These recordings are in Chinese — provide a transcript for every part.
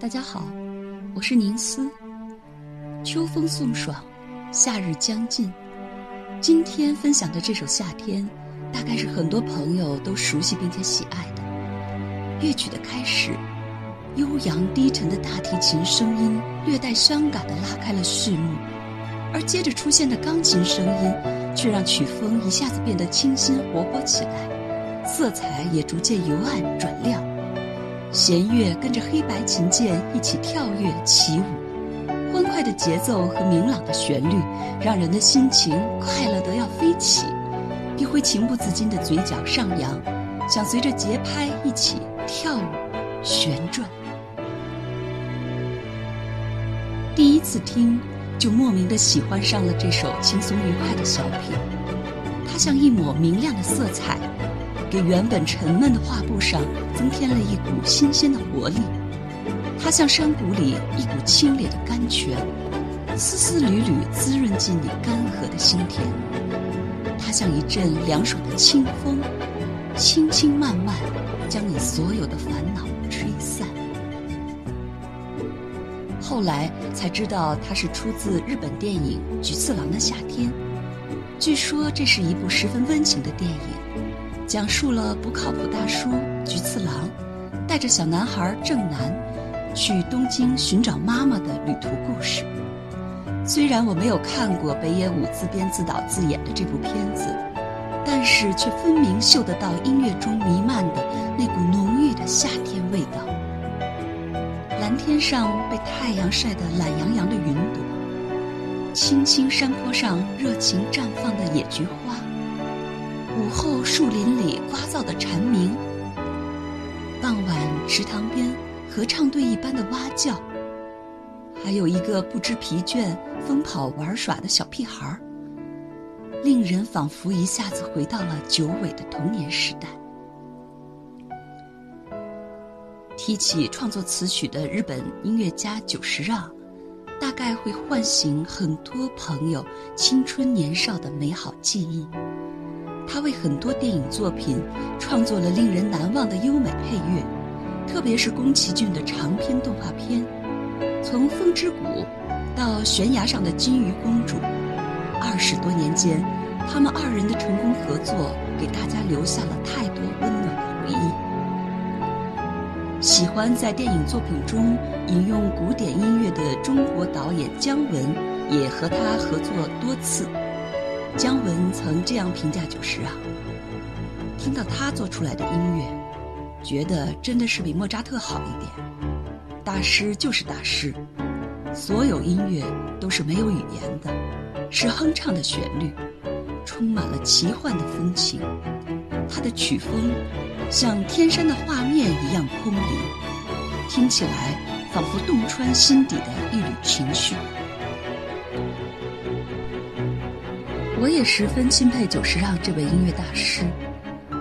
大家好，我是宁思。秋风送爽，夏日将近。今天分享的这首《夏天》，大概是很多朋友都熟悉并且喜爱的。乐曲的开始，悠扬低沉的大提琴声音略带伤感地拉开了序幕，而接着出现的钢琴声音，却让曲风一下子变得清新活泼起来，色彩也逐渐由暗转亮。弦乐跟着黑白琴键一起跳跃起舞，欢快的节奏和明朗的旋律，让人的心情快乐得要飞起，你会情不自禁的嘴角上扬，想随着节拍一起跳舞旋转。第一次听，就莫名的喜欢上了这首轻松愉快的小品，它像一抹明亮的色彩。给原本沉闷的画布上增添了一股新鲜的活力，它像山谷里一股清冽的甘泉，丝丝缕缕滋润进你干涸的心田；它像一阵凉爽的清风，轻轻慢慢将你所有的烦恼吹散。后来才知道，它是出自日本电影《菊次郎的夏天》，据说这是一部十分温情的电影。讲述了不靠谱大叔菊次郎带着小男孩正南去东京寻找妈妈的旅途故事。虽然我没有看过北野武自编自导自演的这部片子，但是却分明嗅得到音乐中弥漫的那股浓郁的夏天味道。蓝天上被太阳晒得懒洋洋的云朵，青青山坡上热情绽放的野菊花。午后，树林里聒噪的蝉鸣；傍晚，池塘边合唱队一般的蛙叫；还有一个不知疲倦、疯跑玩耍的小屁孩儿，令人仿佛一下子回到了久违的童年时代。提起创作词曲的日本音乐家久石让，大概会唤醒很多朋友青春年少的美好记忆。他为很多电影作品创作了令人难忘的优美配乐，特别是宫崎骏的长篇动画片，从《风之谷》到《悬崖上的金鱼公主》，二十多年间，他们二人的成功合作给大家留下了太多温暖的回忆。喜欢在电影作品中引用古典音乐的中国导演姜文，也和他合作多次。姜文曾这样评价久石让：听到他做出来的音乐，觉得真的是比莫扎特好一点。大师就是大师，所有音乐都是没有语言的，是哼唱的旋律，充满了奇幻的风情。他的曲风像天山的画面一样空灵，听起来仿佛洞穿心底的一缕情绪。我也十分钦佩久石让这位音乐大师，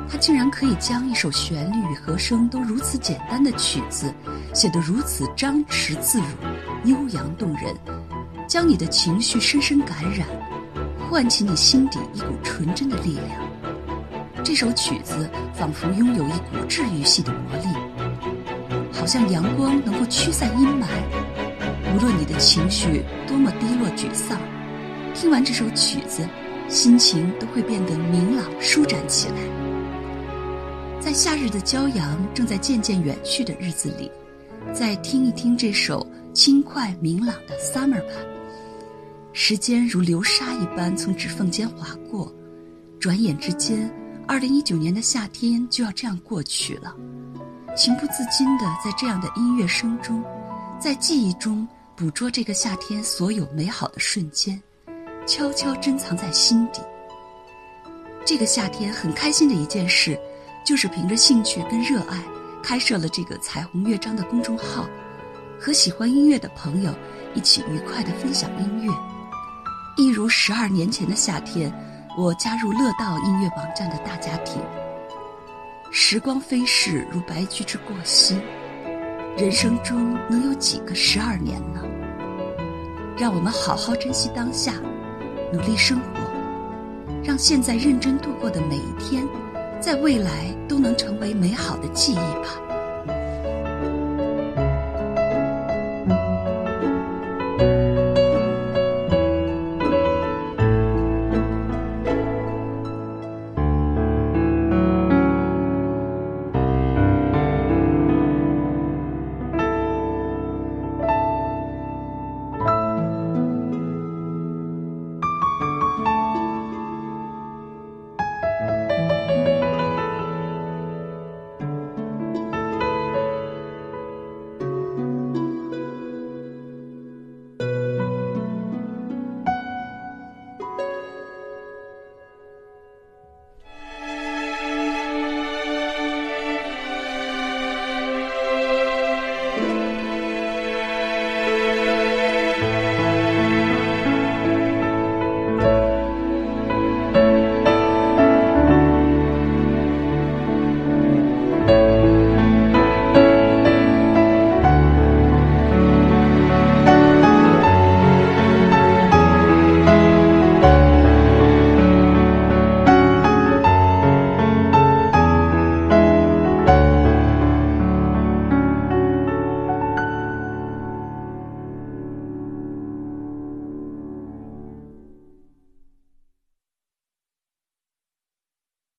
他竟然可以将一首旋律与和声都如此简单的曲子，写得如此张弛自如、悠扬动人，将你的情绪深深感染，唤起你心底一股纯真的力量。这首曲子仿佛拥有一股治愈系的魔力，好像阳光能够驱散阴霾。无论你的情绪多么低落沮丧，听完这首曲子。心情都会变得明朗舒展起来。在夏日的骄阳正在渐渐远去的日子里，再听一听这首轻快明朗的《Summer》吧。时间如流沙一般从指缝间划过，转眼之间，二零一九年的夏天就要这样过去了。情不自禁的在这样的音乐声中，在记忆中捕捉这个夏天所有美好的瞬间。悄悄珍藏在心底。这个夏天很开心的一件事，就是凭着兴趣跟热爱，开设了这个彩虹乐章的公众号，和喜欢音乐的朋友一起愉快的分享音乐。一如十二年前的夏天，我加入乐道音乐网站的大家庭。时光飞逝如白驹之过隙，人生中能有几个十二年呢？让我们好好珍惜当下。努力生活，让现在认真度过的每一天，在未来都能成为美好的记忆吧。